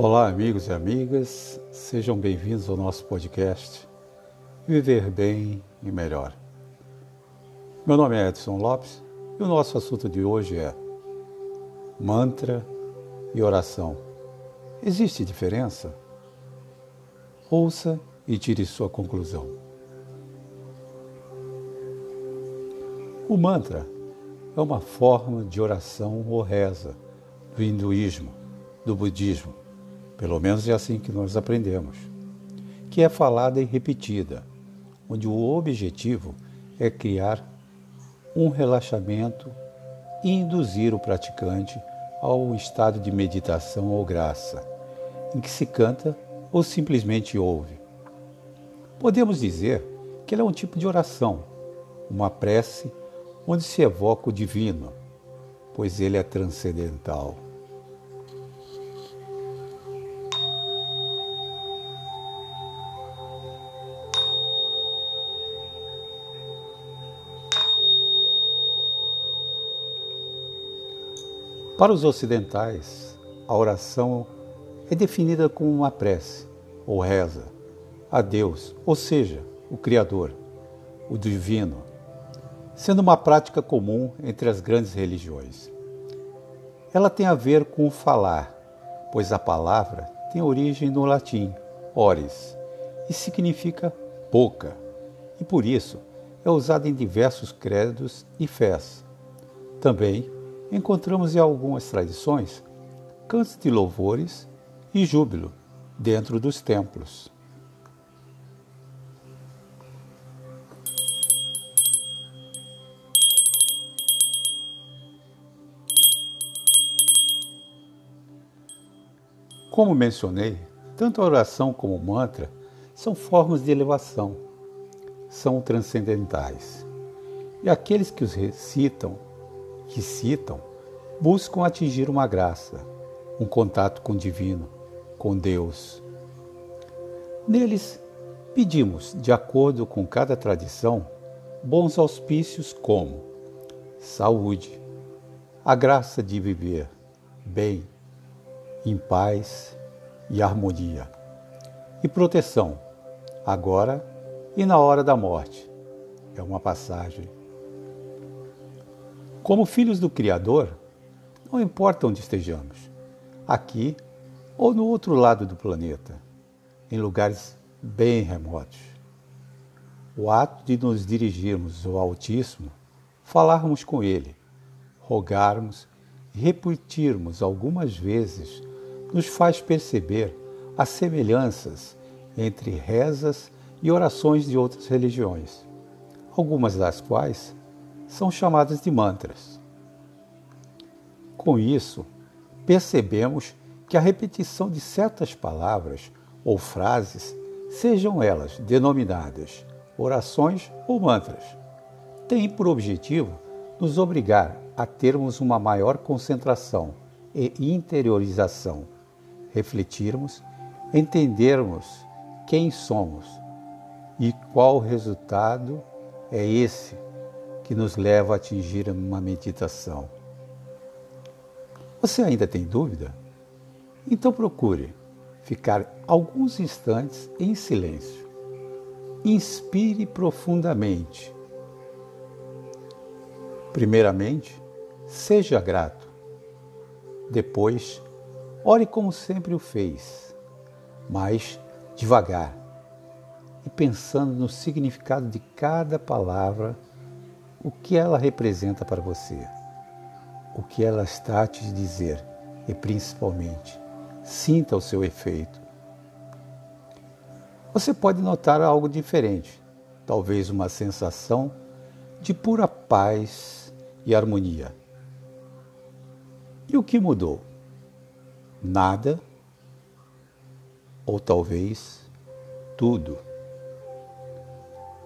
Olá, amigos e amigas, sejam bem-vindos ao nosso podcast Viver Bem e Melhor. Meu nome é Edson Lopes e o nosso assunto de hoje é mantra e oração. Existe diferença? Ouça e tire sua conclusão. O mantra é uma forma de oração ou reza do hinduísmo, do budismo pelo menos é assim que nós aprendemos, que é falada e repetida, onde o objetivo é criar um relaxamento e induzir o praticante ao estado de meditação ou graça, em que se canta ou simplesmente ouve. Podemos dizer que ele é um tipo de oração, uma prece onde se evoca o divino, pois ele é transcendental. Para os ocidentais, a oração é definida como uma prece ou reza a Deus, ou seja, o Criador, o Divino, sendo uma prática comum entre as grandes religiões. Ela tem a ver com o falar, pois a palavra tem origem no latim ores e significa boca, e por isso é usada em diversos credos e fés. Também encontramos em algumas tradições cantos de louvores e júbilo dentro dos templos. Como mencionei, tanto a oração como o mantra são formas de elevação, são transcendentais. E aqueles que os recitam que citam buscam atingir uma graça, um contato com o divino, com Deus. Neles, pedimos, de acordo com cada tradição, bons auspícios como saúde, a graça de viver bem, em paz e harmonia, e proteção, agora e na hora da morte. É uma passagem como filhos do Criador, não importa onde estejamos, aqui ou no outro lado do planeta, em lugares bem remotos. O ato de nos dirigirmos ao Altíssimo, falarmos com Ele, rogarmos e repetirmos algumas vezes, nos faz perceber as semelhanças entre rezas e orações de outras religiões, algumas das quais são chamadas de mantras. Com isso, percebemos que a repetição de certas palavras ou frases, sejam elas denominadas orações ou mantras, tem por objetivo nos obrigar a termos uma maior concentração e interiorização, refletirmos, entendermos quem somos e qual resultado é esse que nos leva a atingir uma meditação. Você ainda tem dúvida? Então procure ficar alguns instantes em silêncio. Inspire profundamente. Primeiramente, seja grato. Depois, ore como sempre o fez, mas devagar e pensando no significado de cada palavra o que ela representa para você, o que ela está a te dizer e principalmente sinta o seu efeito. Você pode notar algo diferente, talvez uma sensação de pura paz e harmonia. E o que mudou? Nada ou talvez tudo.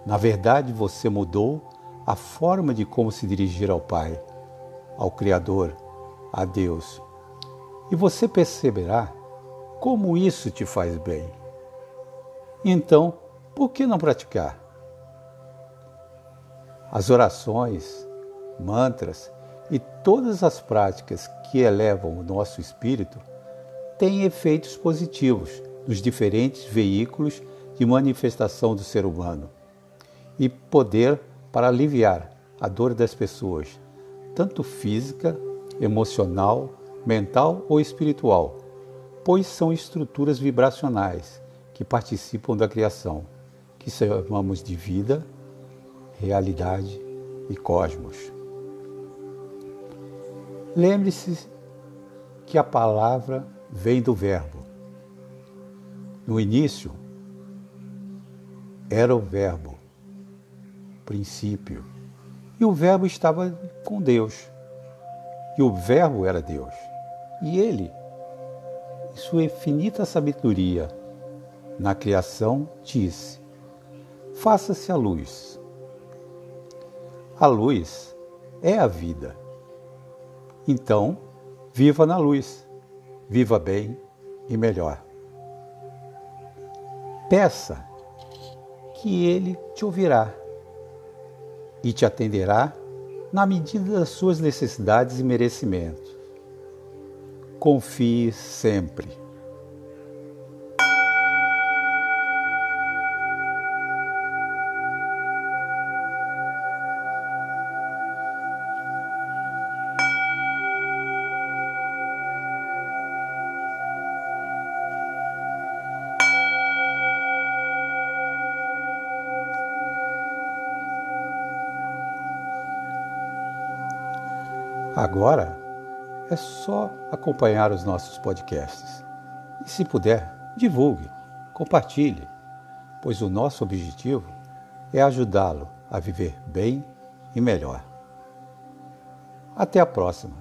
Na verdade, você mudou a forma de como se dirigir ao Pai, ao Criador, a Deus. E você perceberá como isso te faz bem. Então, por que não praticar? As orações, mantras e todas as práticas que elevam o nosso espírito têm efeitos positivos nos diferentes veículos de manifestação do ser humano e poder para aliviar a dor das pessoas, tanto física, emocional, mental ou espiritual, pois são estruturas vibracionais que participam da criação, que chamamos de vida, realidade e cosmos. Lembre-se que a palavra vem do Verbo. No início, era o Verbo, princípio, e o Verbo estava com Deus. E o Verbo era Deus. E ele, em sua infinita sabedoria, na criação, disse: Faça-se a luz. A luz é a vida. Então, viva na luz, viva bem e melhor. Peça que ele te ouvirá e te atenderá na medida das suas necessidades e merecimentos. Confie sempre. Agora é só acompanhar os nossos podcasts. E se puder, divulgue, compartilhe, pois o nosso objetivo é ajudá-lo a viver bem e melhor. Até a próxima!